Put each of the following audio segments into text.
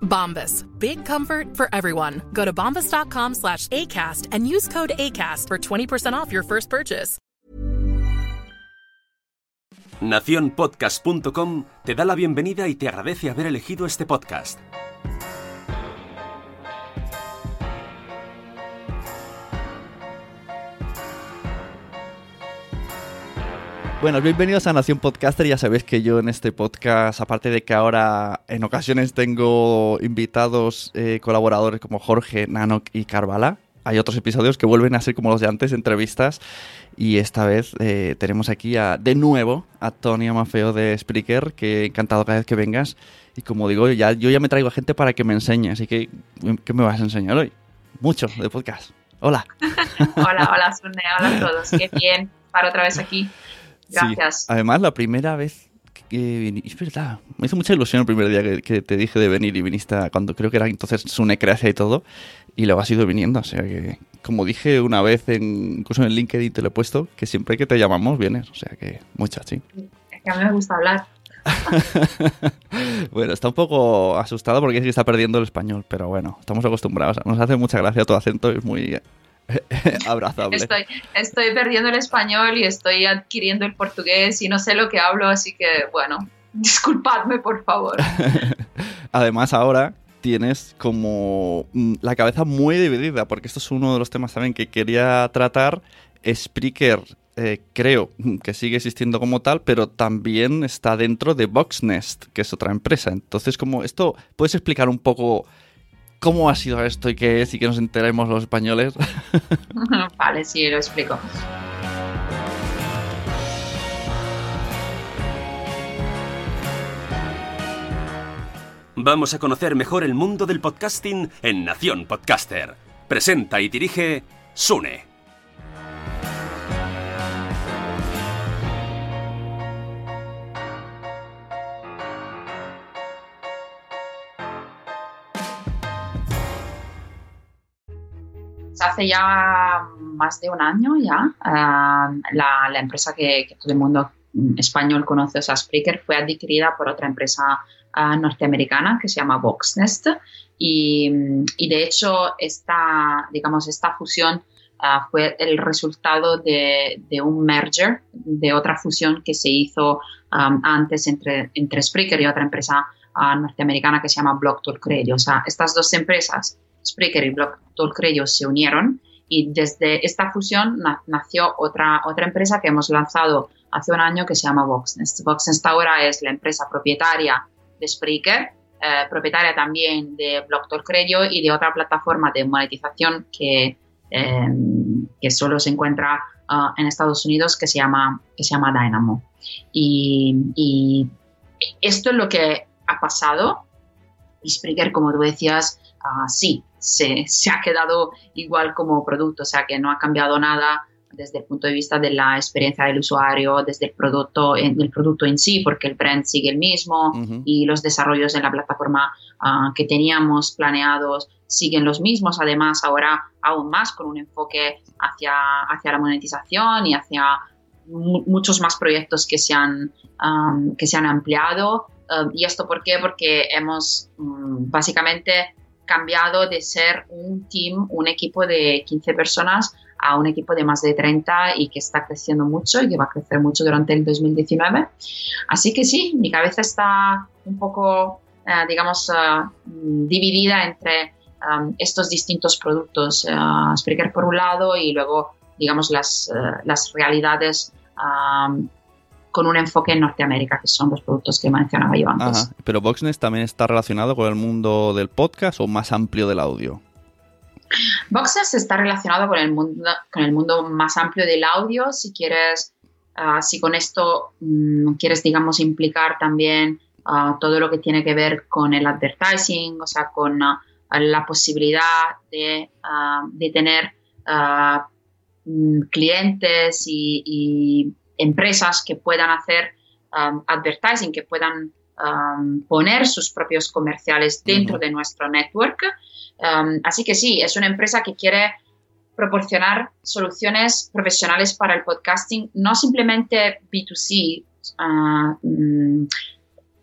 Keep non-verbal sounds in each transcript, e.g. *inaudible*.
Bombas. Big comfort for everyone. Go to bombas.com slash ACAST and use code ACAST for 20% off your first purchase. Naciónpodcast.com te da la bienvenida y te agradece haber elegido este podcast. Bueno, bienvenidos a Nación Podcaster. Ya sabéis que yo en este podcast, aparte de que ahora en ocasiones tengo invitados eh, colaboradores como Jorge, Nanok y Carvala, hay otros episodios que vuelven a ser como los de antes, entrevistas. Y esta vez eh, tenemos aquí a, de nuevo a Tony Amafeo de Spreaker, que encantado cada vez que vengas. Y como digo, ya, yo ya me traigo a gente para que me enseñe. Así que, ¿qué me vas a enseñar hoy? Mucho de podcast. Hola. *laughs* Hola, hola, Sune, hola a todos. Qué bien estar otra vez aquí. Gracias. Sí. Además, la primera vez que es verdad, me hizo mucha ilusión el primer día que, que te dije de venir y viniste a- cuando creo que era entonces Sune Creacia y todo, y luego has ido viniendo, o sea que, como dije una vez, en, incluso en el LinkedIn te lo he puesto, que siempre que te llamamos vienes, o sea que muchas, sí. Es que a mí me gusta hablar. *laughs* bueno, está un poco asustado porque es que está perdiendo el español, pero bueno, estamos acostumbrados, nos hace mucha gracia tu acento, es muy *laughs* abrazable. Estoy, estoy perdiendo el español y estoy adquiriendo el portugués y no sé lo que hablo, así que bueno, *laughs* disculpadme por favor. *laughs* Además, ahora tienes como mm, la cabeza muy dividida, porque esto es uno de los temas también que quería tratar. Spreaker, eh, creo que sigue existiendo como tal, pero también está dentro de Boxnest, que es otra empresa. Entonces, como esto, ¿puedes explicar un poco cómo ha sido esto y qué es y que nos enteremos los españoles? *laughs* vale, sí, lo explico. Vamos a conocer mejor el mundo del podcasting en Nación Podcaster. Presenta y dirige Sune. Hace ya más de un año ya, ah, la, empresa que, todo el mundo mm, español conoce, o sea, Spreaker, fue adquirida por otra empresa ah, norteamericana que se llama Voxnest y, de hecho esta, digamos, esta fusión ah, fue el resultado de, un merger, de otra fusión que se hizo am, antes entre, entre Spreaker y otra empresa norteamericana que se llama Block Talk Radio. O sea, estas dos empresas, Spreaker y Block Talk se unieron y desde esta fusión na- nació otra, otra empresa que hemos lanzado hace un año que se llama Voxnest. Voxnest ahora es la empresa propietaria de Spreaker, eh, propietaria también de Block Talk y de otra plataforma de monetización que, eh, que solo se encuentra ah, en Estados Unidos que se llama, que se llama Dynamo. Y, y esto es lo que ha pasado. Y Spreaker, como tú decías, ah, sí, se, se, ha quedado igual como producto, o sea que no ha cambiado nada desde el punto de vista de la experiencia del usuario, desde el producto, el producto en sí, porque el brand sigue el mismo y los desarrollos en la plataforma uh, que teníamos planeados siguen los mismos, además ahora aún más con un enfoque hacia, hacia la monetización y hacia muchos más proyectos que se han, um, que se han ampliado. Uh, ¿Y esto por qué? Porque hemos um, básicamente cambiado de ser un team, un equipo de 15 personas, a un equipo de más de 30 y que está creciendo mucho y que va a crecer mucho durante el 2019. Así que sí, mi cabeza está un poco, eh, digamos, eh, dividida entre um, estos distintos productos. Uh, Spreaker por un lado y luego, digamos, las, las realidades um, con un enfoque en Norteamérica, que son los productos que mencionaba yo antes. Pero Voxnest también está relacionado con el mundo del podcast o más amplio del audio. Voxnest está relacionado con el mundo, con el mundo más amplio del audio. Si quieres, uh, si con esto um, quieres, digamos, implicar también uh, todo lo que tiene que ver con el advertising, o sea, con uh, la posibilidad de, de tener mm, clientes y, y, empresas que puedan hacer um, advertising, que puedan um, poner sus propios comerciales dentro uh -huh. de nuestro network. Um, así que sí, es una empresa que quiere proporcionar soluciones profesionales para el podcasting, no simplemente B2C, uh, mm,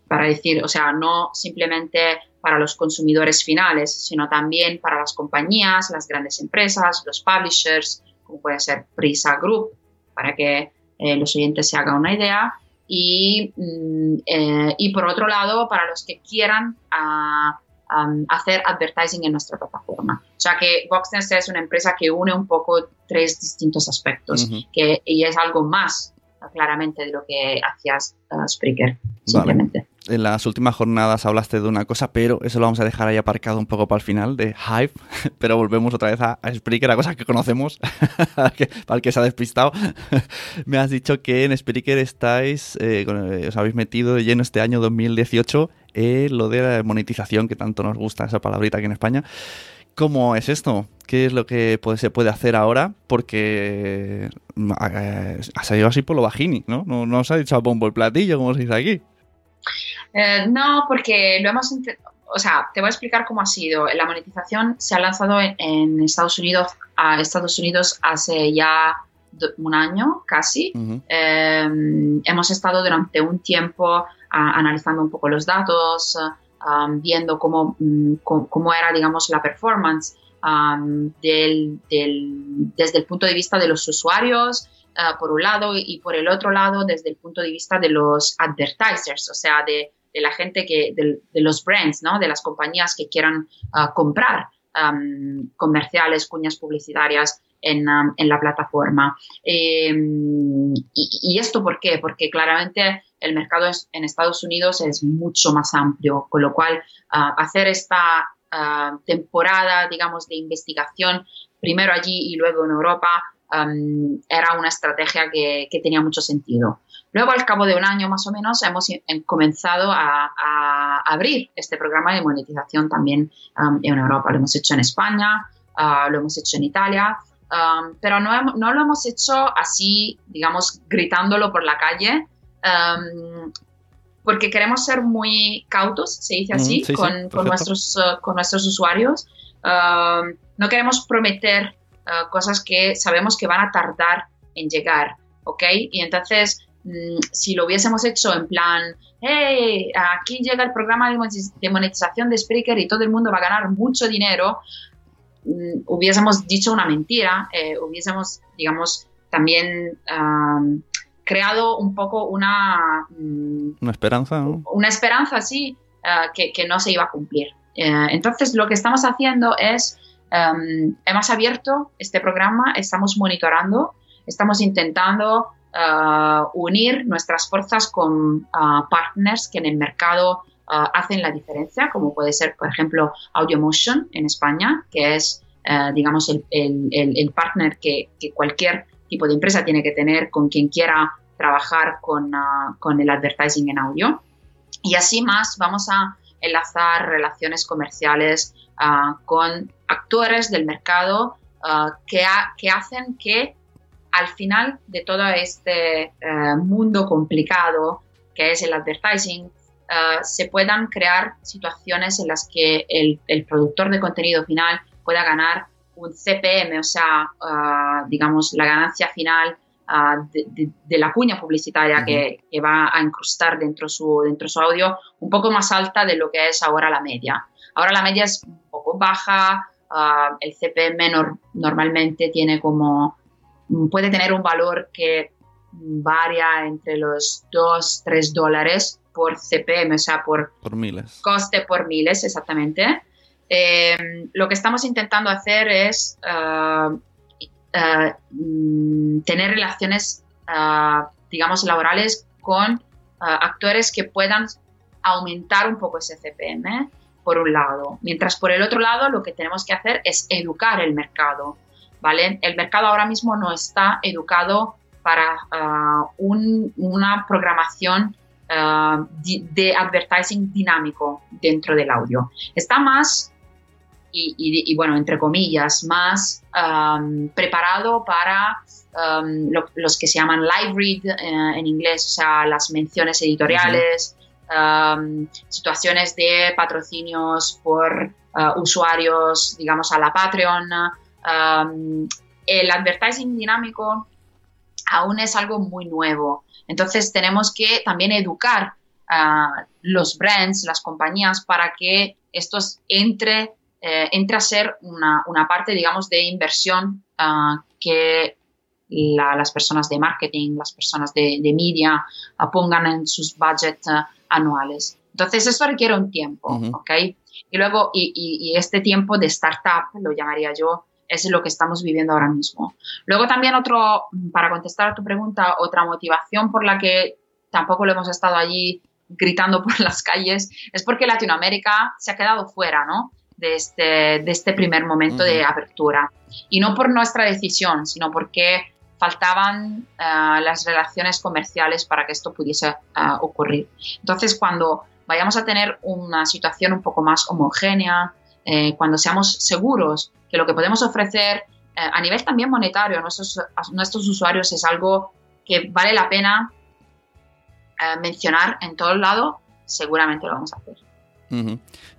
para decir, o sea, no simplemente para los consumidores finales, sino también para las compañías, las grandes empresas, los publishers, como puede ser Prisa Group, para que eh, los oyentes se hagan una idea. Y, mm, eh, y por otro lado, para los que quieran uh, um, hacer advertising en nuestra plataforma. O sea que Voxnest es una empresa que une un poco tres distintos aspectos uh -huh. que, y es algo más claramente de lo que hacías uh, Spreaker, simplemente. Vale. En las últimas jornadas hablaste de una cosa, pero eso lo vamos a dejar ahí aparcado un poco para el final, de Hive, *laughs* pero volvemos otra vez a, a Spreaker, a cosas que conocemos, *laughs* para el que se ha despistado. *laughs* Me has dicho que en Spreaker estáis, eh, os habéis metido de lleno este año 2018 en lo de la monetización, que tanto nos gusta esa palabrita aquí en España. ¿Cómo es esto? ¿Qué es lo que puede, se puede hacer ahora? Porque eh, ha salido así por lo bajini, ¿no? No, no os ha dicho a bombo el platillo, como se dice aquí. Eh, no, porque lo hemos o sea, te voy a explicar cómo ha sido. La monetización se ha lanzado en, en Estados Unidos, a Estados Unidos hace ya un año casi. Uh -huh. eh, hemos estado durante un tiempo a, analizando un poco los datos, um, viendo cómo, cómo, cómo, era, digamos, la performance um, del, del, desde el punto de vista de los usuarios, uh, por un lado, y por el otro lado, desde el punto de vista de los advertisers, o sea, de, de la gente que, de, los brands, ¿no? De las compañías que quieran uh, comprar comerciales, cuñas publicitarias en, en la plataforma. Eh, y, esto por qué? Porque claramente el mercado en Estados Unidos es mucho más amplio, con lo cual uh, hacer esta uh, temporada, digamos, de investigación, primero allí y luego en Europa, era una estrategia que, tenía mucho sentido. Luego, al cabo de un año más o menos, hemos comenzado a, a abrir este programa de monetización también um, en Europa. Lo hemos hecho en España, uh, lo hemos hecho en Italia, um, pero no, no, lo hemos hecho así, digamos, gritándolo por la calle, um, porque queremos ser muy cautos, se dice así, mm, sí, con, sí, con, nuestros, uh, con nuestros usuarios. Uh, no queremos prometer uh, cosas que sabemos que van a tardar en llegar, ¿ok? Y entonces, si lo hubiésemos hecho en plan, hey, aquí llega el programa de monetización de Spreaker y todo el mundo va a ganar mucho dinero, mm, hubiésemos dicho una mentira, eh, hubiésemos, digamos, también um, creado un poco una... Mm, una esperanza, ¿no? Una esperanza, sí, uh, que, que, no se iba a cumplir. Uh, entonces, lo que estamos haciendo es, um, hemos abierto este programa, estamos monitorando, estamos intentando unir nuestras fuerzas con partners que en el mercado hacen la diferencia, como puede ser, por ejemplo, AudioMotion en España, que es, digamos, el, partner que, cualquier tipo de empresa tiene que tener con quien quiera trabajar con, el advertising en audio. Y así más vamos a enlazar relaciones comerciales con actores del mercado que, hacen que al final de todo este eh, mundo complicado que es el advertising, ah, se puedan crear situaciones en las que el, el, productor de contenido final pueda ganar un CPM, o sea, digamos, la ganancia final de, la cuña publicitaria que, va a incrustar dentro su, dentro su audio un poco más alta de lo que es ahora la media. Ahora la media es un poco baja, el CPM normalmente tiene como, puede tener un valor que varía entre los 2, 3 dólares por CPM, o sea, por, por miles. coste por miles, exactamente. Eh, lo que estamos intentando hacer es eh, mm, tener relaciones, eh, digamos, laborales con eh, actores que puedan aumentar un poco ese CPM, por un lado. Mientras por el otro lado lo que tenemos que hacer es educar el mercado, ¿vale? El mercado ahora mismo no está educado para una programación de advertising dinámico dentro del audio. Está más y, bueno, entre comillas, más preparado para los que se llaman live read eh, en inglés, o sea, las menciones editoriales, situaciones de patrocinios por usuarios, digamos, a la Patreon. El advertising dinámico aún es algo muy nuevo. Entonces tenemos que también educar a los brands, las compañías, para que estos entre eh, a ser una, parte, digamos, de inversión ah, que las personas de marketing, las personas de, media ah, pongan en sus budgets ah, anuales. Entonces, eso requiere un tiempo, ¿ok? Y luego, y, este tiempo de startup, lo llamaría yo, es lo que estamos viviendo ahora mismo. Luego también otro, para contestar a tu pregunta, otra motivación por la que tampoco lo hemos estado allí gritando *laughs* por las calles, es porque Latinoamérica se ha quedado fuera, ¿no? de este, de este primer momento de apertura. Y no por nuestra decisión, sino porque faltaban eh, las relaciones comerciales para que esto pudiese eh, ocurrir. Entonces, cuando vayamos a tener una situación un poco más homogénea, eh, cuando seamos seguros que lo que podemos ofrecer a nivel también monetario a nuestros, usuarios es algo que vale la pena mencionar en todo el lado, seguramente lo vamos a hacer.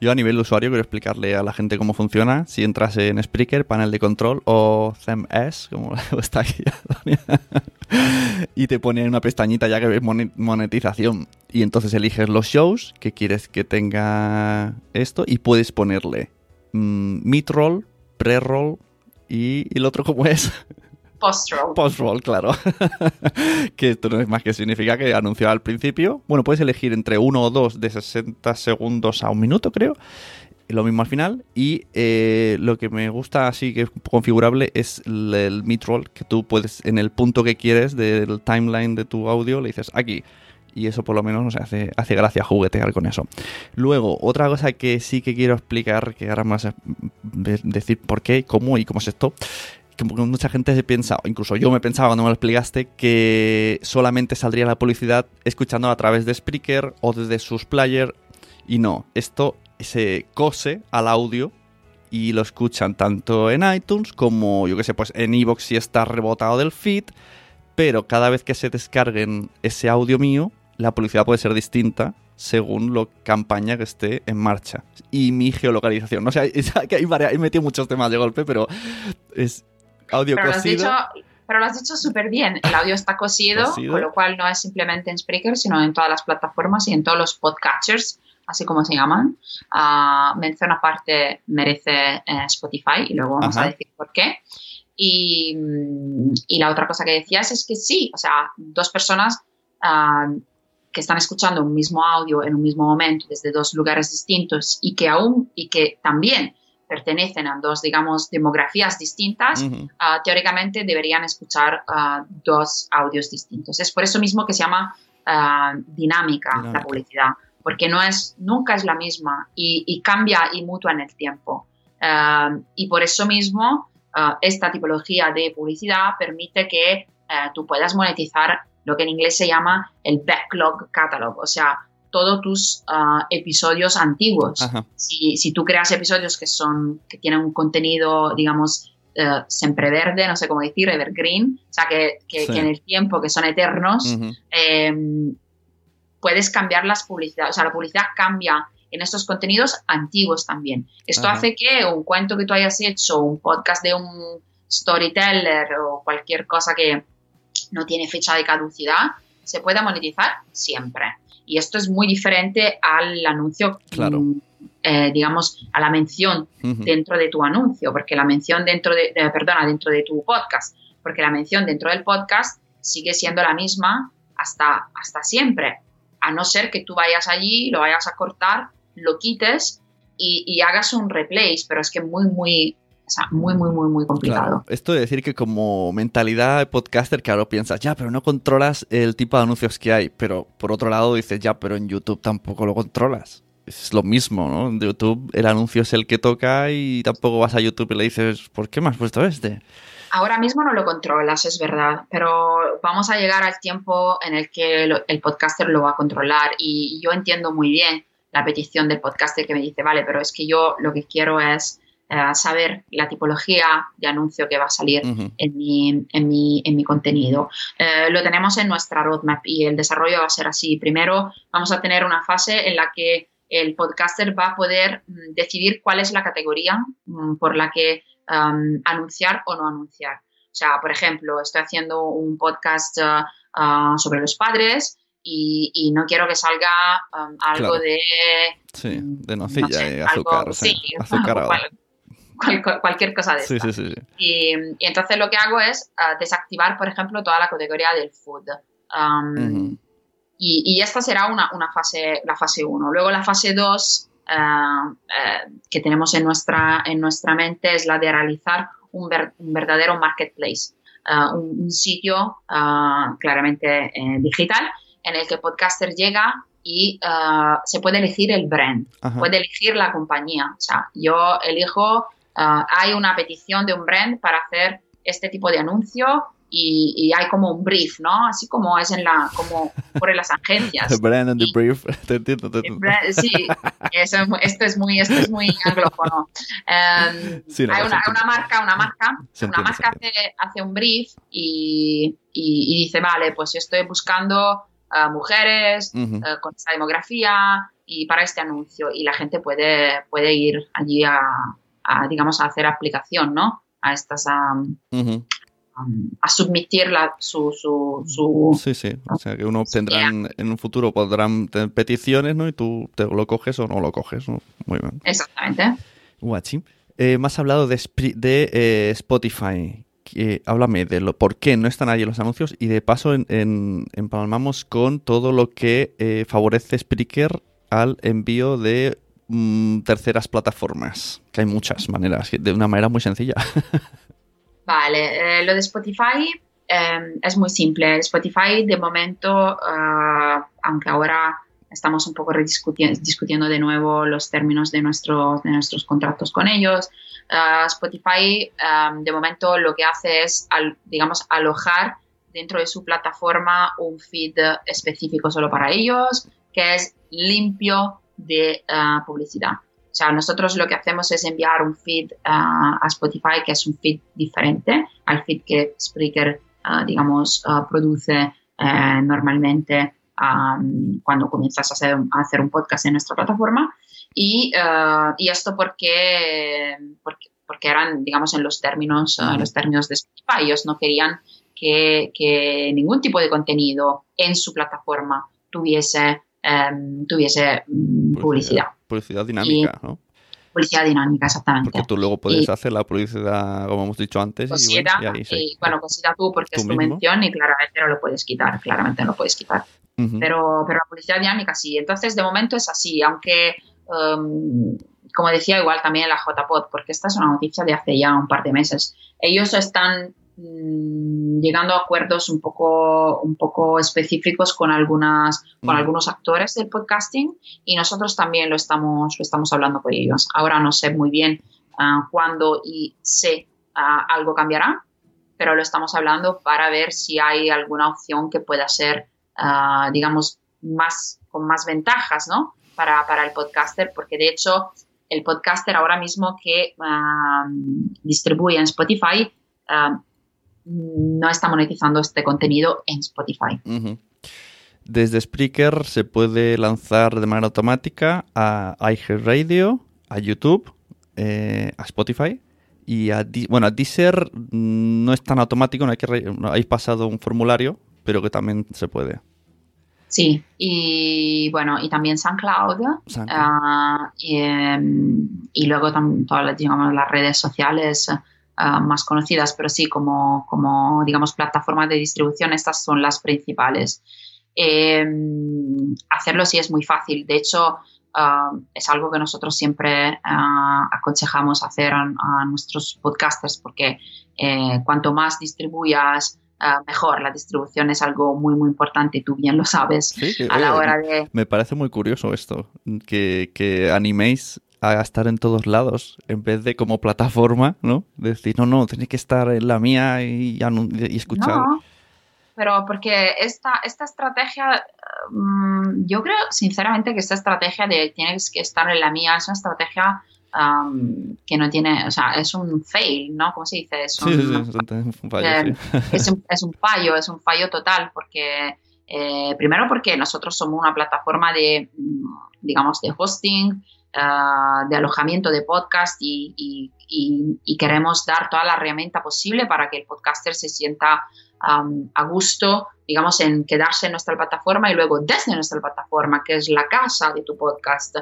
Yo a nivel usuario quiero explicarle a la gente cómo funciona. Si entras en Spreaker, panel de control o CMS, como *laughs* está aquí, *laughs* y te pone una pestañita ya que ves monetización. Y entonces eliges los shows que quieres que tenga esto y puedes ponerle mm, mid-roll, pre-roll y, y el otro cómo es. *laughs* Post-roll. Post-roll, claro. *laughs* que esto no es más que significa que anunció al principio. Bueno, puedes elegir entre uno o dos de 60 segundos a un minuto, creo. Lo mismo al final. Y eh, lo que me gusta así que es configurable es el, el mid-roll, que tú puedes, en el punto que quieres del timeline de tu audio, le dices aquí y eso por lo menos nos hace, hace gracia juguetear con eso. Luego, otra cosa que sí que quiero explicar, que ahora más decir por qué, cómo y cómo es esto, que mucha gente se piensa, incluso yo me pensaba cuando me lo explicaste, que solamente saldría la publicidad escuchando a través de Spreaker o desde sus players. Y no, esto se cose al audio y lo escuchan tanto en iTunes como, yo que sé, pues en Evox si está rebotado del feed. Pero cada vez que se descarguen ese audio mío, la publicidad puede ser distinta según la campaña que esté en marcha. Y mi geolocalización. No sé, *laughs* que hay varias, he metido muchos temas de golpe, pero es audio pero cosido. Lo has dicho, pero lo has dicho súper bien. El audio está cosido, con lo cual no es simplemente en Spreaker, sino en todas las plataformas y en todos los podcatchers, así como se llaman. Uh, mención aparte merece eh, Spotify y luego vamos a decir por qué. Y, y, la otra cosa que decías es que sí, o sea, dos personas uh, que están escuchando un mismo audio en un mismo momento desde dos lugares distintos y que aún y que también pertenecen a dos, digamos, demografías distintas, ah, teóricamente deberían escuchar ah, dos audios distintos. Es por eso mismo que se llama ah, dinámica, la publicidad, porque no es, nunca es la misma y, cambia y mutua en el tiempo. y por eso mismo esta tipología de publicidad permite que tú puedas monetizar lo que en inglés se llama el backlog catalog, o sea, todos tus ah, episodios antiguos. Si, si tú creas episodios que son que tienen un contenido, digamos, eh, siempre verde, no sé cómo decir, evergreen, o sea, que, que- Sí. que en el tiempo, que son eternos, eh, puedes cambiar las publicidades, o sea, la publicidad cambia en estos contenidos antiguos también. Esto Ajá. hace que un cuento que tú hayas hecho, un podcast de un storyteller o cualquier cosa que no tiene fecha de caducidad, se pueda monetizar siempre. Y esto es muy diferente al anuncio, Claro. mm, eh, digamos, a la mención dentro de tu anuncio, porque la mención dentro de, eh, perdona, dentro de tu podcast, porque la mención dentro del podcast sigue siendo la misma hasta, hasta siempre, a no ser que tú vayas allí, lo vayas a cortar, lo quites y, y hagas un replace, pero es que muy, muy, o sea, muy, muy, muy, muy complicado. Claro. Esto de decir que como mentalidad de podcaster, claro, piensas, ya, pero no controlas el tipo de anuncios que hay. Pero por otro lado dices, ya, pero en YouTube tampoco lo controlas. Es lo mismo, ¿no? En YouTube el anuncio es el que toca y tampoco vas a YouTube y le dices, ¿por qué me has puesto este? Ahora mismo no lo controlas, es verdad, pero vamos a llegar al tiempo en el que lo- el podcaster lo va a controlar y yo entiendo muy bien la petición del podcaster que me dice, vale, pero es que yo lo que quiero es eh, saber la tipología de anuncio que va a salir en mi, en mi, en mi contenido. Eh, lo tenemos en nuestra roadmap y el desarrollo va a ser así. Primero vamos a tener una fase en la que el podcaster va a poder mm, decidir cuál es la categoría mm, por la que um, anunciar o no anunciar. O sea, por ejemplo, estoy haciendo un podcast uh, uh, sobre los padres y, y no quiero que salga um, algo Claro. de Sí, de no nocilla sé, y algo- azúcar. sí, sí, azucarado. *laughs* cualquier cosa de esta. sí, sí, sí. Y, y entonces lo que hago es ah, desactivar, por ejemplo, toda la categoría del food. Um, y, y esta será una, una fase, la fase 1. Luego la fase 2 que tenemos en nuestra, en nuestra mente es la de realizar un, ver- un verdadero marketplace, ah, un, un sitio ah, claramente eh, digital en el que el podcaster llega y ah, se puede elegir el brand, Ajá. puede elegir la compañía. O sea, yo elijo, ah, hay una petición de un brand para hacer este tipo de anuncio y, y hay como un brief, ¿no? Así como es en la, como por las agencias. *laughs* Brand and the Brief. *laughs* Te entiendo, te entiendo. Brand- Sí, eso esto es muy, esto es muy anglófono. Em, *laughs* Sí, no, hay una, entiende. una marca, una marca, Se una entiende, marca hace, hace un brief y, y- y dice, vale, pues yo estoy buscando a mujeres Ujú. eh, con esta demografía y para este anuncio y la gente puede, puede ir allí a, a, digamos, a hacer aplicación, ¿no? A estas, a, a submitir la, su, su, su, Sí, sí. O sea, que uno tendrán, en un futuro podrán tener peticiones, ¿no? Y tú te lo coges o no lo coges, ¿no? Muy bien. Exactamente. Guachi. Eh, me has hablado de, de eh, Spotify. Háblame de lo, por qué no están ahí los anuncios y de paso en, en- empalmamos con todo lo que eh, favorece Spreaker al envío de mm, terceras plataformas. Que hay muchas maneras, de una manera muy sencilla. *laughs* Vale, eh, lo de Spotify eh, es muy simple. Spotify de momento, eh, aunque ahora estamos un poco discutiendo de nuevo los términos de nuestros, de nuestros contratos con ellos, eh, Spotify eh, de momento lo que hace es, digamos, alojar dentro de su plataforma un feed específico solo para ellos, que es limpio de eh, publicidad. O sea, nosotros lo que hacemos es enviar un feed ah, a Spotify que es un feed diferente al feed que Spreaker, ah, digamos, produce eh, normalmente am, cuando comienzas a hacer, a hacer un podcast en nuestra plataforma. Y, y esto porque, porque, porque eran, digamos, en los términos, los términos de Spotify. Ellos no querían que, que ningún tipo de contenido en su plataforma tuviese, em, tuviese mm, publicidad. Publicidad dinámica, ¿no? Publicidad dinámica, exactamente. Porque tú luego puedes Y- hacer la publicidad, como hemos dicho antes, y, bueno, y ahí bueno, tú porque Tú es tu mismo. mención y claramente no lo puedes quitar, claramente no lo puedes quitar. Pero, pero la publicidad dinámica sí. Entonces, de momento es así, aunque, um, como decía igual también la JPod, porque esta es una noticia de hace ya un par de meses, ellos están mm, llegando a acuerdos un poco, un poco específicos con, algunas, con Mm. algunos actores del podcasting y nosotros también lo estamos, lo estamos hablando con ellos. Ahora no sé muy bien ah, cuándo y sé ah, algo cambiará, pero lo estamos hablando para ver si hay alguna opción que pueda ser, ah, digamos, más con más ventajas, ¿no? Para, para el podcaster, porque de hecho el podcaster ahora mismo que um, distribuye en Spotify um, no está monetizando este contenido en Spotify. Desde Spreaker se puede lanzar de manera automática a iHeartRadio, a YouTube, eh, a Spotify y a, bueno, a Deezer no es tan automático, no hay que no, hay pasado un formulario, pero que también se puede. Sí, y bueno, y también SoundCloud. Uh, y, luego todas las, digamos, las redes sociales uh, más conocidas, pero sí, como, como, digamos, plataformas de distribución, estas son las principales. Eh, hacerlo sí es muy fácil. De hecho, uh, es algo que nosotros siempre aconsejamos hacer a, a, nuestros podcasters, porque eh, cuanto más distribuyas, Ah, mejor. La distribución es algo muy, muy importante y tú bien lo sabes a la hora de... Me parece muy curioso esto, que, animéis a estar en todos lados en vez de como plataforma, ¿no? Decir, no, no, tenéis que estar en la mía y, y escuchar. No, pero porque esta, esta estrategia, mm, yo creo sinceramente que esta estrategia de tienes que estar en la mía es una estrategia que no tiene, o sea, es un fail, ¿no? ¿Cómo se dice? Es un, fallo, eh, es, un, fallo, es un fallo total, porque eh, primero porque nosotros somos una plataforma de, mm, digamos, de hosting, ah, de alojamiento de podcast y, queremos dar toda la herramienta posible para que el podcaster se sienta a gusto, digamos, en quedarse en nuestra plataforma y luego desde nuestra plataforma, que es la casa de tu podcast,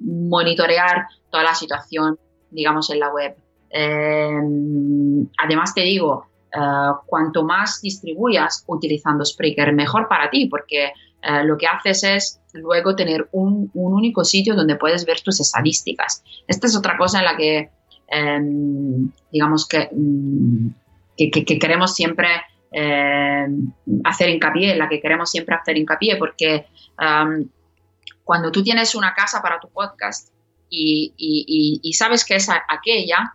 monitorear toda la situación, digamos, en la web. Em, además, te digo, eh, cuanto más distribuyas utilizando Spreaker, mejor para ti, porque eh, lo que haces es luego tener un, único sitio donde puedes ver tus estadísticas. Esta es otra cosa en la que, em, digamos, mm, que, que, queremos siempre em, hacer hincapié, en la que queremos siempre hacer hincapié, porque cuando tú tienes una casa para tu podcast, y, sabes que es aquella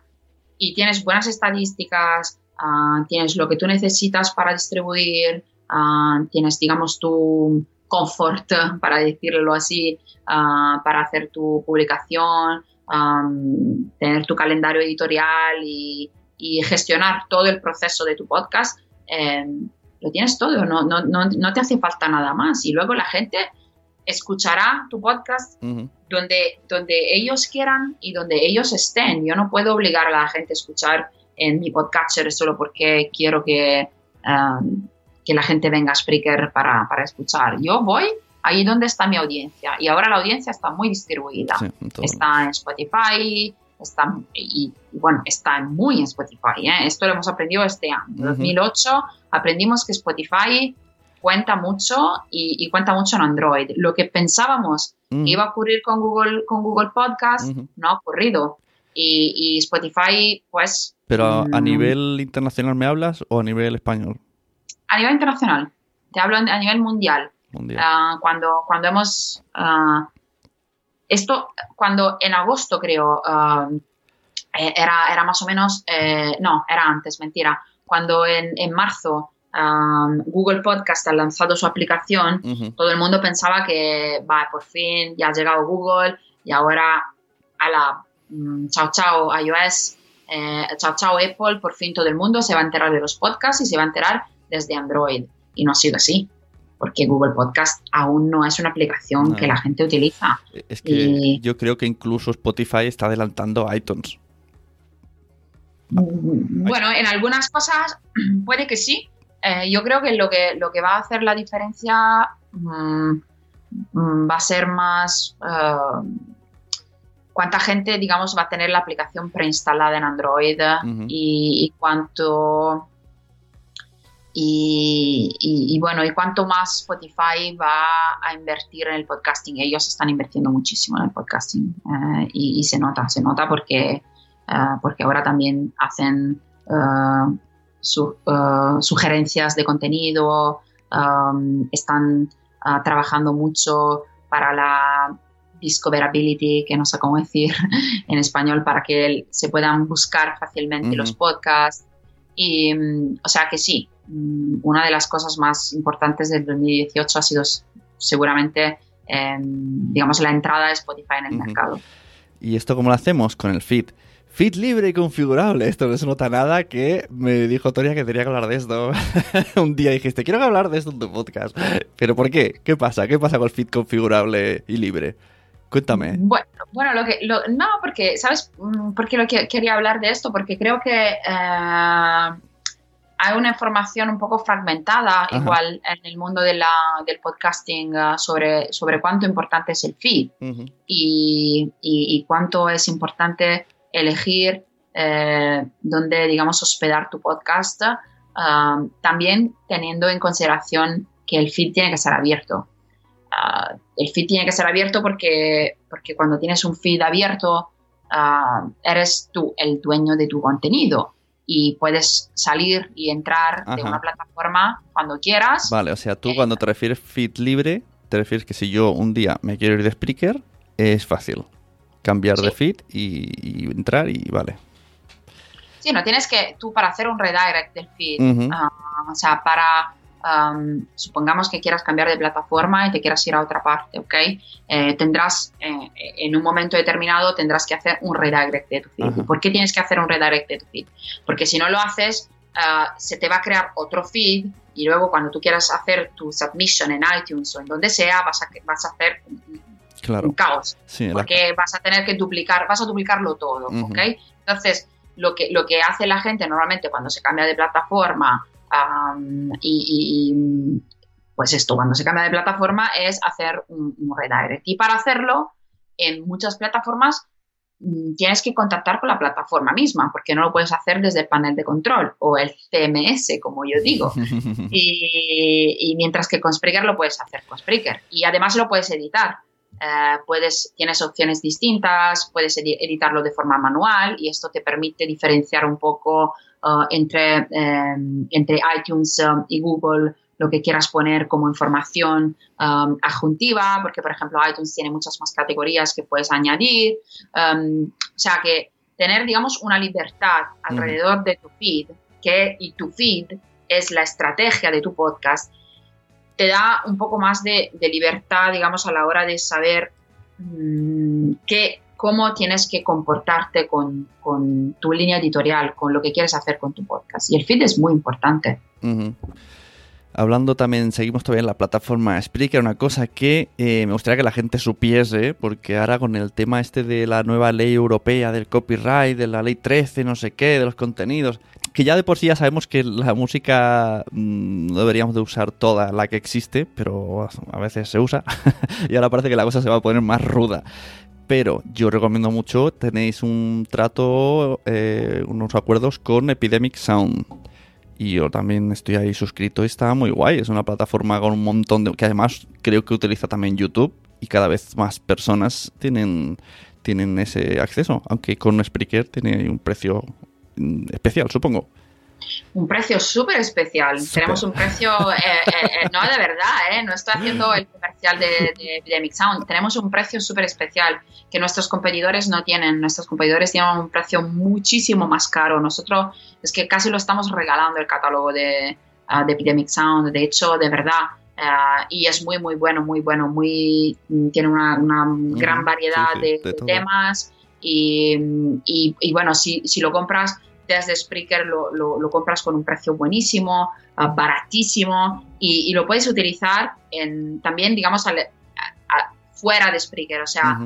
y tienes buenas estadísticas, ah, tienes lo que tú necesitas para distribuir, ah, tienes, digamos, tu confort, para decirlo así, ah, para hacer tu publicación, tener tu calendario editorial y, gestionar todo el proceso de tu podcast. Em, lo tienes todo, no, no, no, te hace falta nada más. Y luego la gente escuchará tu podcast donde, donde ellos quieran y donde ellos estén. Yo no puedo obligar a la gente a escuchar en mi podcatcher solo porque quiero que, um, que la gente venga a Spreaker para, para, escuchar. Yo voy ahí donde está mi audiencia y ahora la audiencia está muy distribuida. está en Spotify, está, y, bueno, está muy en Spotify. ¿eh? Esto lo hemos aprendido este año. En 2008 aprendimos que Spotify cuenta mucho y, cuenta mucho en Android. Lo que pensábamos que iba a ocurrir con Google, con Google Podcast no ha ocurrido. Y, Spotify, pues... Pero a mm, nivel internacional me hablas o a nivel español? A nivel internacional. Te hablo a nivel mundial. Ah, cuando, cuando hemos... Ah, esto, cuando en agosto creo, eh, era, era más o menos... Eh, no, era antes, mentira. Cuando en, en marzo Google Podcast ha lanzado su aplicación, todo el mundo pensaba que, va, por fin ya ha llegado Google y ahora a la mm, chao chao iOS, eh, chao chao Apple, por fin todo el mundo se va a enterar de los podcasts y se va a enterar desde Android. Y no ha sido así, porque Google Podcast aún no es una aplicación que la gente utiliza. Es que yo creo que incluso Spotify está adelantando a iTunes. Mm, bueno, en algunas cosas *clears throat* puede que sí, eh, yo creo que lo, que lo que va a hacer la diferencia mm, mm, va a ser más eh, cuánta gente, digamos, va a tener la aplicación preinstalada en Android y, cuánto... Y, bueno, y cuánto más Spotify va a invertir en el podcasting. Ellos están invirtiendo muchísimo en el podcasting eh, y, se nota, se nota porque, porque ahora también hacen Uh, sugerencias de contenido, um, están trabajando mucho para la discoverability, que no sé cómo decir *laughs* en español, para que se puedan buscar fácilmente los podcasts. Y, um, o sea que sí, una de las cosas más importantes del 2018 ha sido seguramente, em, digamos, la entrada de Spotify en el mercado. ¿Y esto cómo lo hacemos? Con el feed. Feed libre y configurable. Esto no se nota nada que me dijo Toria que tenía que hablar de esto. *laughs* Un día dijiste, quiero hablar de esto en tu podcast. ¿Pero por qué? ¿Qué pasa? ¿Qué pasa con el feed configurable y libre? Cuéntame. Bueno, bueno lo que, no, porque, ¿sabes mm, por qué lo que, quería hablar de esto? Porque creo que eh, hay una información un poco fragmentada, igual en el mundo de la, del podcasting, uh, sobre, sobre cuánto importante es el feed y, y, cuánto es importante elegir eh, dónde, digamos, hospedar tu podcast, uh, también teniendo en consideración que el feed tiene que ser abierto. Uh, el feed tiene que ser abierto porque, porque cuando tienes un feed abierto, eres tú el dueño de tu contenido y puedes salir y entrar de una plataforma cuando quieras. Vale, o sea, tú cuando te refieres feed libre, te refieres que si yo un día me quiero ir de Spreaker, es fácil cambiar de feed y, entrar y vale. Sí, no tienes que, tú para hacer un redirect del feed, ah, o sea, para supongamos que quieras cambiar de plataforma y te quieras ir a otra parte, ¿ok? Eh, tendrás, eh, en un momento determinado, tendrás que hacer un redirect de tu feed. ¿Por qué tienes que hacer un redirect de tu feed? Porque si no lo haces, ah, se te va a crear otro feed y luego cuando tú quieras hacer tu submission en iTunes o en donde sea, vas a, vas a hacer un caos. porque vas a tener que duplicar, vas a duplicarlo todo, ¿ok? Entonces, lo que, lo que hace la gente normalmente cuando se cambia de plataforma y, pues esto, cuando se cambia de plataforma es hacer un, redirect. Y para hacerlo, en muchas plataformas mm, tienes que contactar con la plataforma misma, porque no lo puedes hacer desde el panel de control o el CMS, como yo digo. *laughs* y, mientras que con Spreaker lo puedes hacer con Spreaker. Y además lo puedes editar. Eh, puedes, tienes opciones distintas, puedes editarlo de forma manual y esto te permite diferenciar un poco uh, entre, em, entre iTunes um, y Google lo que quieras poner como información um, adjuntiva, porque por ejemplo iTunes tiene muchas más categorías que puedes añadir. Um, o sea que tener, digamos, una libertad alrededor de tu feed, que y tu feed es la estrategia de tu podcast, te da un poco más de, libertad, digamos, a la hora de saber mm, cómo tienes que comportarte con, tu línea editorial, con lo que quieres hacer con tu podcast. Y el feed es muy importante. Hablando también, seguimos todavía en la plataforma Spreaker, una cosa que eh, me gustaría que la gente supiese, porque ahora con el tema este de la nueva ley europea del copyright, de la ley 13, no sé qué, de los contenidos, que ya de por sí ya sabemos que la música mm, no deberíamos de usar toda la que existe, pero a veces se usa *laughs* y ahora parece que la cosa se va a poner más ruda. Pero yo recomiendo mucho, tenéis un trato, eh, unos acuerdos con Epidemic Sound. Y yo también estoy ahí suscrito y está muy guay. Es una plataforma con un montón de... que además creo que utiliza también YouTube y cada vez más personas tienen, tienen ese acceso. Aunque con Spreaker tiene un precio Mm, especial, supongo. Un precio súper especial. Tenemos un precio, eh, eh, eh, no de verdad, no estoy haciendo el comercial de, Epidemic Sound. Tenemos un precio súper especial que nuestros competidores no tienen. Nuestros competidores tienen un precio muchísimo más caro. Nosotros es que casi lo estamos regalando el catálogo de, uh, Epidemic Sound. De hecho, de verdad, uh, y es muy, muy bueno, muy bueno, muy tiene una, gran variedad de, temas y, y, bueno, si, si, lo compras desde Spreaker lo, lo, compras con un precio buenísimo, ah, baratísimo y, lo puedes utilizar en, también, digamos, fuera de Spreaker. O sea,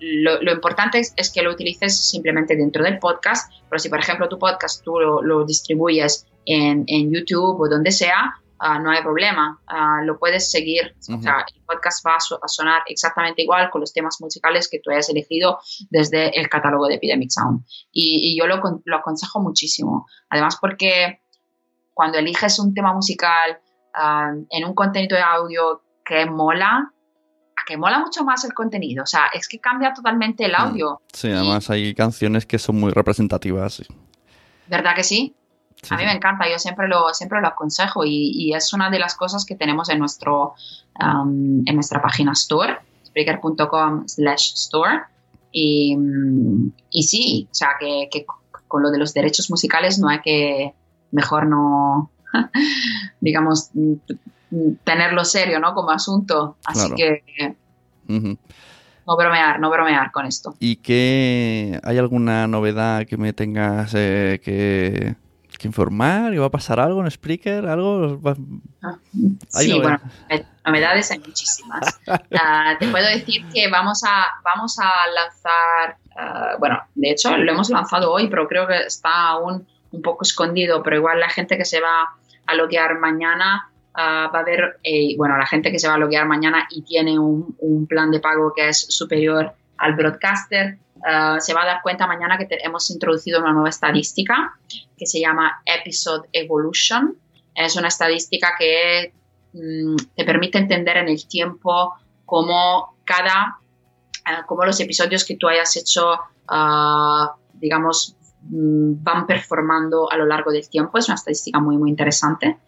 lo, importante es, que lo utilices simplemente dentro del podcast, pero si, por ejemplo, tu podcast tú lo, distribuyes en, en, YouTube o donde sea, Ah, no hay problema, ah, lo puedes seguir. O sea, el podcast va a, sonar exactamente igual con los temas musicales que tú hayas elegido desde el catálogo de Epidemic Sound. Y, yo lo, lo, aconsejo muchísimo. Además, porque cuando eliges un tema musical ah, en un contenido de audio que mola, que mola mucho más el contenido. O sea, es que cambia totalmente el mm. audio. Sí, además hay canciones que son muy representativas. ¿Verdad que sí? A mí me encanta, yo siempre lo, siempre lo aconsejo y, es una de las cosas que tenemos en, nuestro, um, en nuestra página store, spreaker.com slash store. Y, y, sí, o sea, que, con lo de los derechos musicales no hay que, mejor no, *laughs* digamos, tenerlo serio, ¿no? Como asunto. Así que no bromear, no bromear con esto. ¿Y qué hay alguna novedad que me tengas eh, que, informar? ¿Y va a pasar algo en Spreaker? ¿Algo? Ah, sí, bueno, novedades hay muchísimas. *laughs* Ah, te puedo decir que vamos a, vamos a lanzar, ah, bueno, de hecho lo hemos lanzado hoy, pero creo que está aún un poco escondido, pero igual la gente que se va a loguear mañana va a haber, eh, bueno, la gente que se va a loguear mañana y tiene un, un plan de pago que es superior al broadcaster, se va a dar cuenta mañana que hemos introducido una nueva estadística que se llama Episode Evolution. Es una estadística que mm, te permite entender en el tiempo cómo cada, uh, cómo los episodios que tú hayas hecho, digamos, mm, van performando a lo largo del tiempo. Es una estadística muy, muy interesante.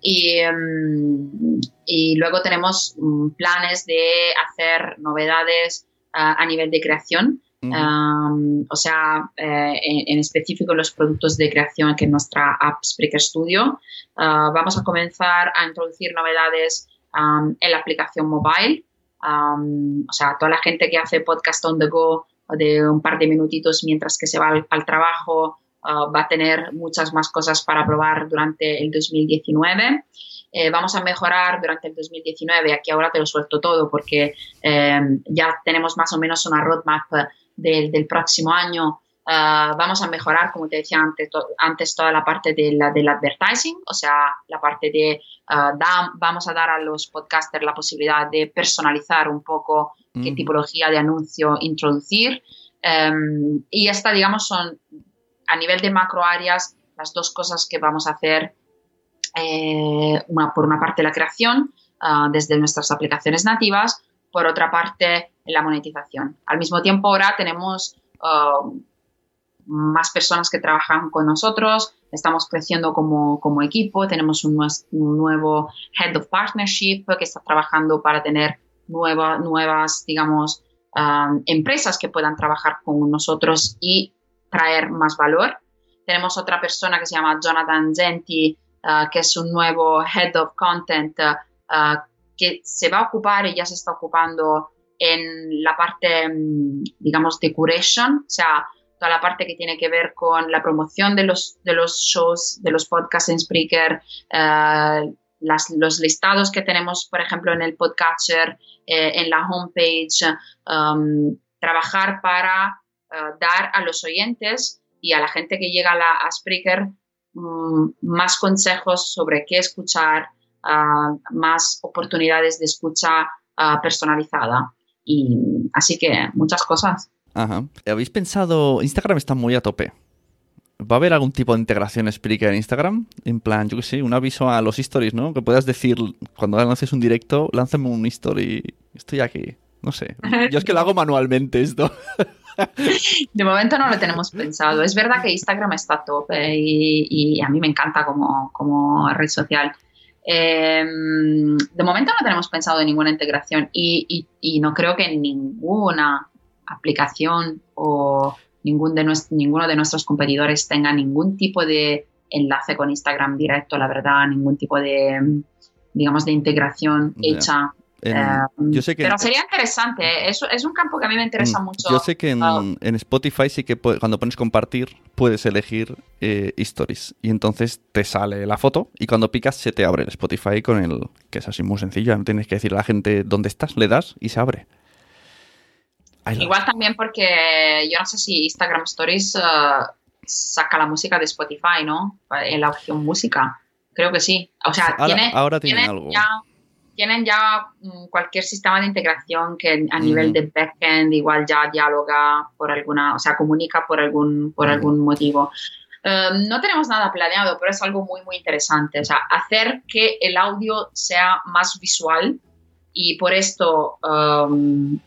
Y, em, y luego tenemos mm, planes de hacer novedades a nivel de creación. O sea, eh, en, específico los productos de creación que en nuestra app Spreaker Studio. Ah, vamos a comenzar a introducir novedades en la aplicación mobile. o sea, toda la gente que hace podcast on the go de un par de minutitos mientras que se va al trabajo Ah, va a tener muchas más cosas para probar durante el 2019. Eh, vamos a mejorar durante el 2019, aquí ahora te lo suelto todo porque eh, ya tenemos más o menos una roadmap del, del próximo año. Ah, vamos a mejorar, como te decía antes, antes toda la parte del advertising, o sea, la parte de, uh, vamos a dar a los podcasters la posibilidad de personalizar un poco qué tipología de anuncio introducir. Em, y esta, digamos, son a nivel de macro áreas, las dos cosas que vamos a hacer, eh, una, por una parte la creación ah, desde nuestras aplicaciones nativas, por otra parte la monetización. Al mismo tiempo ahora tenemos ah, más personas que trabajan con nosotros, estamos creciendo como, como equipo, tenemos un, nuevo Head of Partnership que está trabajando para tener nueva, nuevas, digamos, ah, empresas que puedan trabajar con nosotros y traer más valor. Tenemos otra persona que se llama Jonathan Genti, uh, que es un nuevo Head of Content uh, que se va a ocupar y ya se está ocupando en la parte, mm, digamos, de curation, o sea, toda la parte que tiene que ver con la promoción de los, de los shows, de los podcasts en Spreaker, las, los listados que tenemos, por ejemplo, en el podcatcher, eh, en la homepage, um, trabajar para eh, dar a los oyentes y a la gente que llega a, Spreaker mm, más consejos sobre qué escuchar, ah, más oportunidades de escucha ah, personalizada. Y así que muchas cosas. Ajá. ¿Habéis pensado? Instagram está muy a tope. ¿Va a haber algún tipo de integración Spreaker en Instagram? En plan, yo qué sé, un aviso a los stories, ¿no? Que puedas decir, cuando lances un directo, lánzame un story, estoy aquí. No sé. *laughs* Yo es que lo hago manualmente esto. De momento no lo tenemos pensado. Es verdad que Instagram está a tope y, a mí me encanta como, red social. Em, de momento no tenemos pensado en ninguna integración y, no creo que ninguna aplicación o ningún de ninguno de nuestros competidores tenga ningún tipo de enlace con Instagram directo, la verdad, ningún tipo de, digamos, de integración hecha Em, pero sería interesante, ¿eh? es, es, un campo que a mí me interesa mm, mucho. Yo sé que en, ah. Spotify sí que cuando pones compartir puedes elegir eh, stories y entonces te sale la foto y cuando picas se te abre el Spotify con el que es así muy sencillo, no tienes que decir a la gente dónde estás, le das y se abre. Igual también porque yo no sé si Instagram Stories uh, saca la música de Spotify, ¿no? En la opción música. Creo que sí. O sea, tiene, ahora tiene, algo tienen ya mm, cualquier sistema de integración que a nivel de backend igual ya dialoga por alguna, o sea, comunica por algún, por algún motivo. Em, no tenemos nada planeado, pero es algo muy, muy interesante. O sea, hacer que el audio sea más visual y por esto um,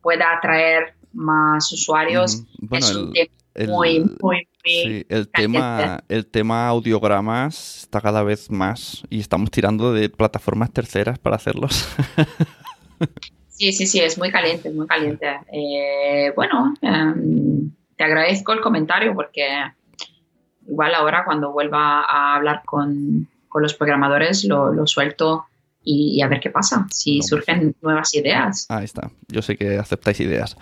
pueda atraer más usuarios es un tema muy, muy, Sí, el tema, el tema audiogramas está cada vez más y estamos tirando de plataformas terceras para hacerlos. *laughs* sí, sí, sí, es muy caliente, muy caliente. Eh, bueno, em, te agradezco el comentario porque igual ahora cuando vuelva a hablar con, con los programadores lo, lo suelto y, y a ver qué pasa, si No, surgen nuevas ideas. Ahí está. Yo sé que aceptáis ideas.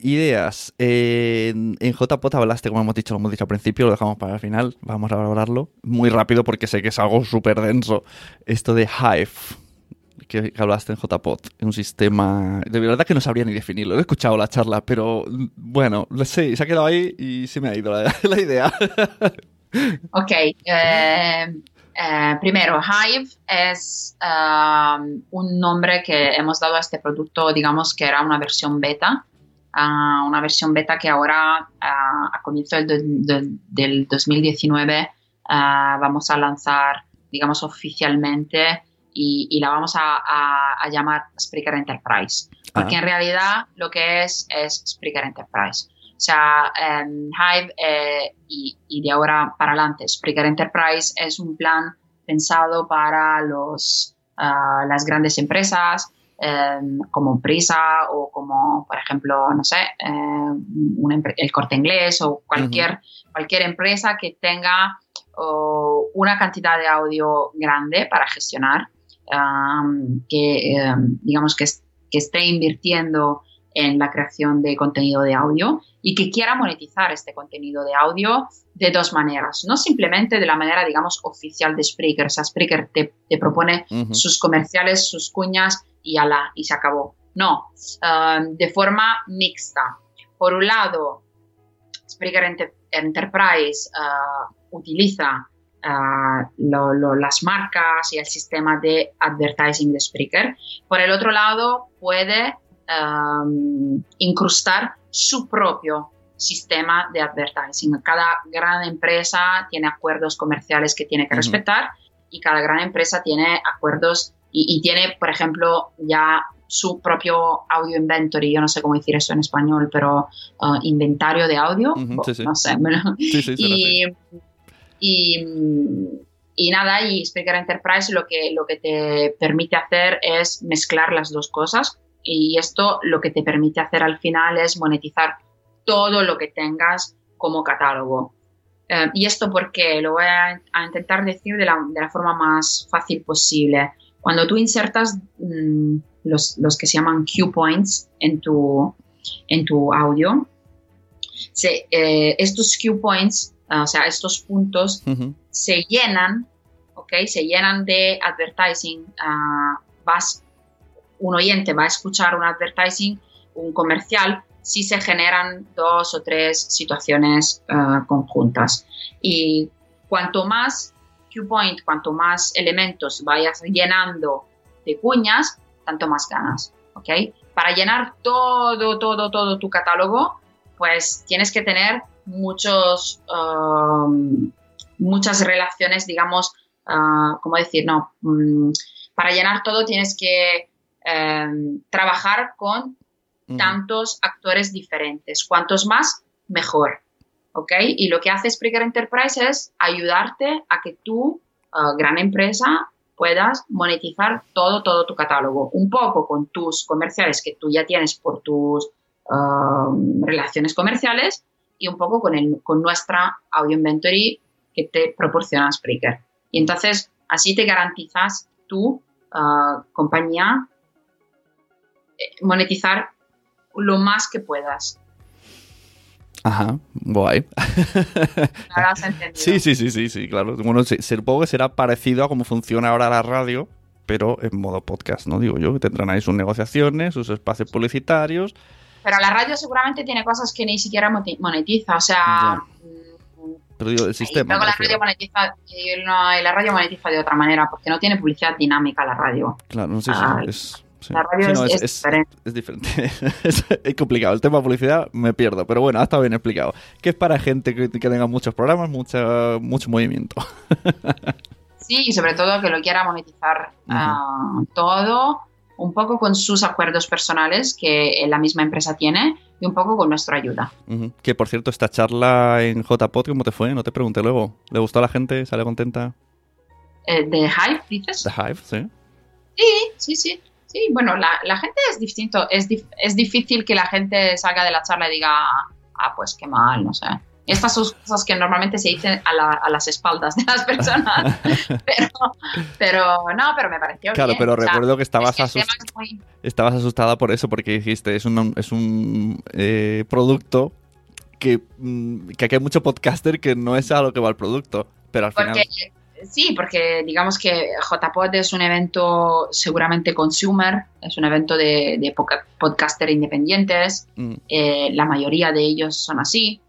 Ideas. Eh, en, JPOT hablaste, como hemos dicho, lo hemos dicho al principio, lo dejamos para el final. Vamos a valorarlo muy rápido porque sé que es algo súper denso. Esto de Hive, que, hablaste en JPOT, un sistema. De verdad que no sabría ni definirlo. He escuchado la charla, pero mm, bueno, sé, se ha quedado ahí y se me ha ido la, *laughs* la idea. Ok, eh, eh, primero, Hive es um, un nombre que hemos dado a este producto, digamos que era una versión beta, una versión beta que ahora ah, a comienzo del, do- do- del 2019 ah, vamos a lanzar, digamos, oficialmente y, y la vamos a, a- a llamar Spreaker Enterprise, porque en realidad lo que es es Spreaker Enterprise. O sea, em, Hive eh, y, y de ahora para adelante, Spreaker Enterprise es un plan pensado para los, ah, las grandes empresas em, como Prisa o como, por ejemplo, no sé, eh, empre- el corte inglés o cualquier, cualquier empresa que tenga oh, una cantidad de audio grande para gestionar, que em, digamos que, que esté invirtiendo en la creación de contenido de audio y que quiera monetizar este contenido de audio de dos maneras, no simplemente de la manera, digamos, oficial de Spreaker. O sea, Spreaker te, te propone sus comerciales, sus cuñas y ala, y se acabó. No, um, de forma mixta. Por un lado, Spreaker Enter- Enterprise uh, utiliza uh, lo- lo- las marcas y el sistema de advertising de Spreaker. Por el otro lado, puede um, incrustar su propio sistema de advertising. Cada gran empresa tiene acuerdos comerciales que tiene que respetar y cada gran empresa tiene acuerdos y, y tiene, por ejemplo, ya su propio audio inventory, yo no sé cómo decir eso en español, pero uh, inventario de audio, sí, sí. no sé, *laughs* bueno, Sí, y, y, y nada, y Spreaker Enterprise lo que, lo que te permite hacer es mezclar las dos cosas y esto lo que te permite hacer al final es monetizar todo lo que tengas como catálogo. Eh, y esto porque lo voy a, a intentar decir de la, de la forma más fácil posible. Cuando tú insertas mm, los, los que se llaman cue points en tu, en tu audio, se- eh, estos cue points, ah, o sea, estos puntos, se llenan, ¿ok? Se llenan de advertising. vas, un oyente va a escuchar un advertising, un comercial, si se generan dos o tres situaciones ah, conjuntas. Y cuanto más cue point, cuanto más elementos vayas llenando de cuñas, tanto más ganas, ¿ok? Para llenar todo, todo, todo tu catálogo, pues tienes que tener muchos, um, muchas relaciones, digamos, ah, ¿cómo decir? No, mm, para llenar todo tienes que em, trabajar con tantos actores diferentes. Cuantos más, mejor. ¿Ok? Y lo que hace Spreaker Enterprise es ayudarte a que tú, ah, gran empresa, puedas monetizar todo, todo tu catálogo. Un poco con tus comerciales que tú ya tienes por tus ah, relaciones comerciales y un poco con, el, con nuestra audio inventory que te proporciona Spreaker. Y entonces así te garantizas tu ah, compañía eh, monetizar lo más que puedas. Ajá, guay. ¿Me has entendido? Sí, sí, sí, sí, sí, claro. Bueno, supongo que será parecido a cómo funciona ahora la radio, pero en modo podcast, ¿no? Digo yo, que tendrán ahí sus negociaciones, sus espacios publicitarios. Pero la radio seguramente tiene cosas que ni siquiera monetiza. O sea, mm, Pero digo, el sistema. luego la radio monetiza y, no- y la radio monetiza de otra manera porque no tiene publicidad dinámica la radio. Claro, no sé si Ah, es. Sí. la radio Sí, no, es- es diferente. es diferente. *laughs* es, complicado. El tema publicidad me pierdo, pero bueno, ha estado bien explicado. Que es para gente que, que tenga muchos programas, mucha, mucho movimiento. *laughs* Sí, y sobre todo que lo quiera monetizar ah, todo, un poco con sus acuerdos personales que la misma empresa tiene y un poco con nuestra ayuda. Que por cierto, esta charla en JPod, ¿cómo te fue? No te pregunté luego. ¿Le gustó a la gente? ¿Sale contenta? Eh, ¿De Hive, dices? The Hive, sí. Sí, sí, sí. Sí, bueno, la, la gente es distinto. Es, dif- es difícil que la gente salga de la charla y diga, ah, pues qué mal, no sé. Estas son cosas que normalmente se dicen a, las espaldas de las personas. *laughs* pero, pero no, pero me pareció Claro, bien. pero O sea, recuerdo que estabas, es que muy- estabas asustada por eso, porque dijiste, es un, es un eh, producto que, mm, que aquí hay mucho podcaster que no es a lo que va el producto. Pero al final... Sí, porque digamos que JPod es un evento seguramente consumer, es un evento de, podcaster independientes, mm, eh, la mayoría de ellos son así.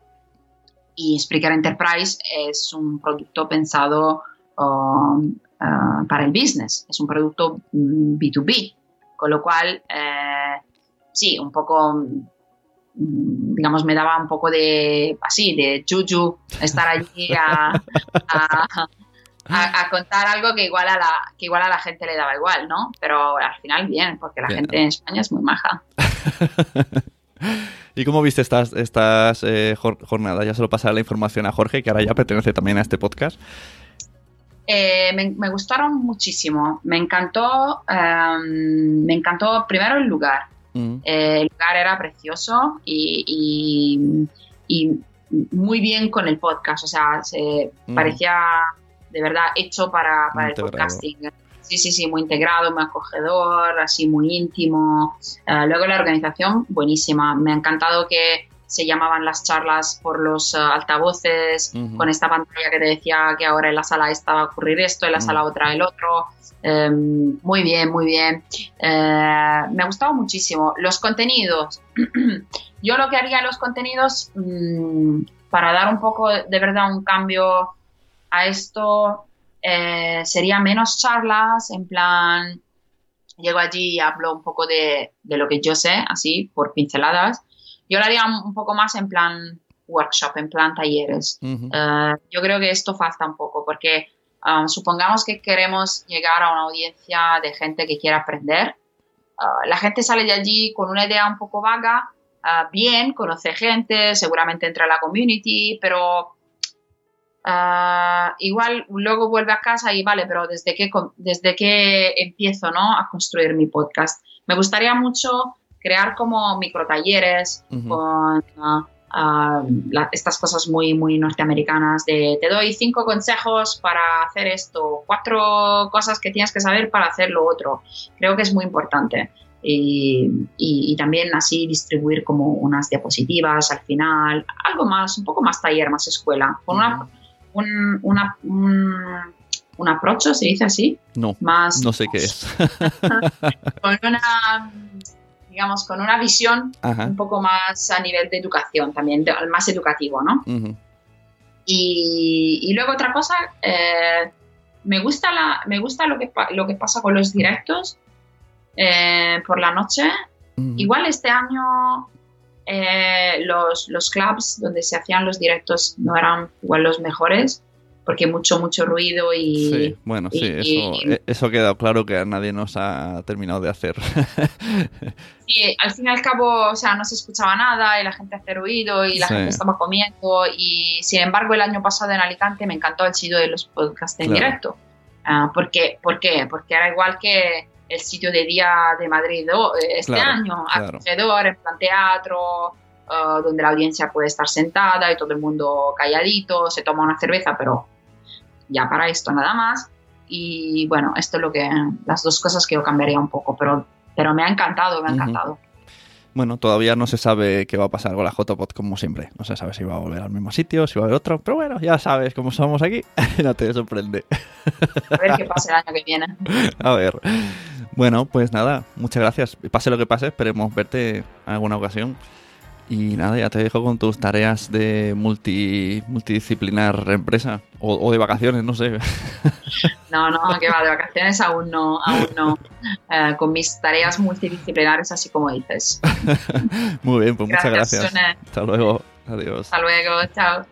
Y Spreaker Enterprise es un producto pensado um, ah, para el business, es un producto mm, B2B, con lo cual, eh, sí, un poco, mm, digamos, me daba un poco de, así, de juju estar allí a, a- a- a contar algo que igual, a la, que igual a la gente le daba igual, ¿no? Pero al final bien, porque la Bien. gente en España es muy maja. *laughs* ¿Y cómo viste estas, estas eh, jor- jornadas? Ya se lo pasaré la información a Jorge, que ahora ya pertenece también a este podcast. Eh, me, me gustaron muchísimo. Me encantó, em, me encantó primero el lugar. Mm, Eh, el lugar era precioso y, y- y muy bien con el podcast. O sea, se Mm. parecía de verdad hecho para, para el podcasting. Sí, sí, sí, muy integrado, muy acogedor, así muy íntimo. Eh, luego la organización, buenísima. Me ha encantado que se llamaban las charlas por los eh, altavoces, con esta pantalla que te decía que ahora en la sala esta va a ocurrir esto, en la sala otra el otro. Eh, muy bien, muy bien. Eh, me ha gustado muchísimo. Los contenidos. *clears throat* Yo lo que haría los contenidos, mm, para dar un poco de verdad un cambio a esto, eh, sería menos charlas, en plan, llego allí y hablo un poco de, de lo que yo sé, así, por pinceladas. Yo lo haría un un poco más en plan workshop, en plan talleres. Eh, yo creo que esto falta un poco porque um, supongamos que queremos llegar a una audiencia de gente que quiera aprender. Uh, la gente sale de allí con una idea un poco vaga, uh, bien, conoce gente, seguramente entra a la community, pero uh, igual luego vuelve a casa y vale, pero desde que, desde que empiezo ¿no? a construir mi podcast. Me gustaría mucho crear como microtalleres Ujú. con uh, uh, la- estas cosas muy, muy norteamericanas de te doy cinco consejos para hacer esto, cuatro cosas que tienes que saber para hacer lo otro. Creo que es muy importante. Y, y- y también así distribuir como unas diapositivas al final, algo más, un poco más taller, más escuela, con una, un, una, un, un approach, se dice así, No, más no sé qué es. *laughs* con una, digamos, con una visión Ajá. un poco más a nivel de educación también, de- más educativo, ¿no? Y, y luego otra cosa, eh, me gusta, la, me gusta lo, que, lo que pasa con los directos eh, por la noche. Igual este año eh, los, los clubs donde se hacían los directos no eran igual los mejores, porque mucho, mucho ruido y... Sí, bueno, sí, y- eso, eh, eso ha quedado claro que a nadie nos ha terminado de hacer. *laughs* y al fin y al cabo, o sea, no se escuchaba nada y la gente hace ruido y la Sí. gente estaba comiendo y sin embargo el año pasado en Alicante me encantó el sitio de los podcasts en Claro. directo. Ah, ¿por, qué? ¿Por qué? Porque era igual que el sitio de día de Madrid eh, este Claro, año, claro. acogedor, en plan teatro, ah, donde la audiencia puede estar sentada y todo el mundo calladito, se toma una cerveza, pero ya para esto nada más. Y bueno, esto es lo que, las dos cosas que yo cambiaría un poco, pero, pero me ha encantado, me ha encantado. Bueno, todavía no se sabe qué va a pasar con la JPod como siempre. No se sabe si va a volver al mismo sitio, si va a haber otro. Pero bueno, ya sabes cómo somos aquí. *laughs* no te sorprende. A ver qué pasa el año que viene. *laughs* A ver. Bueno, pues nada, muchas gracias. Pase lo que pase, esperemos verte en alguna ocasión. Y nada, ya te dejo con tus tareas de multi, multidisciplinar empresa. O, o de vacaciones, no sé. *laughs* No, no, que va, de vacaciones aún no, aún no. Eh, con mis tareas multidisciplinares, así como dices. *laughs* Muy bien, pues muchas Gracias, gracias. Sune. Hasta luego. Adiós. Hasta luego, chao.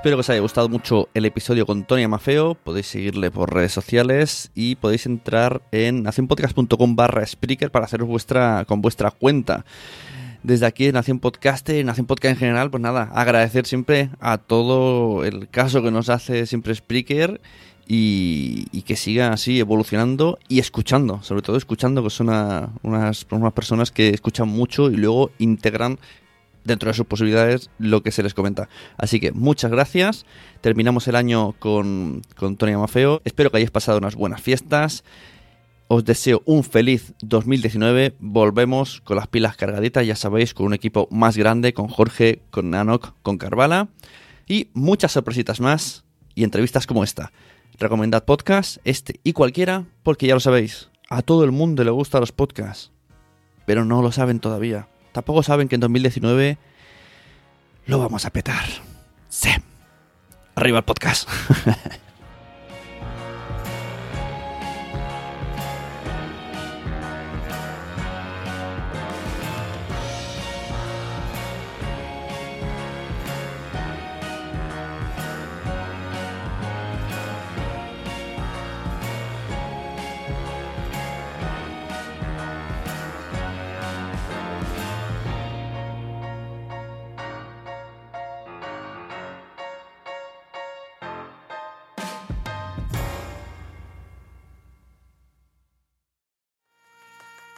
Espero que os haya gustado mucho el episodio con Tony Amafeo. Podéis seguirle por redes sociales y podéis entrar en nacionpodcast.com barra Spreaker para haceros vuestra, con vuestra cuenta. desde aquí en Nación Podcast, en Nación Podcast en general, pues nada, agradecer siempre a todo el caso que nos hace siempre Spreaker y, que siga así evolucionando y escuchando, sobre todo escuchando, que son unas, unas personas que escuchan mucho y luego integran dentro de sus posibilidades lo que se les comenta. Así que muchas gracias. Terminamos el año con, con Tony Amafeo. Espero que hayáis pasado unas buenas fiestas. Os deseo un feliz 2019. Volvemos con las pilas cargaditas, ya sabéis, con un equipo más grande, con Jorge, con Nanok, con Carvala. Y muchas sorpresitas más y entrevistas como esta. Recomendad podcast, este y cualquiera, porque ya lo sabéis, a todo el mundo le gustan los podcasts. Pero no lo saben todavía. Tampoco saben que en 2019 lo vamos a petar. Sí. Arriba el podcast. *laughs*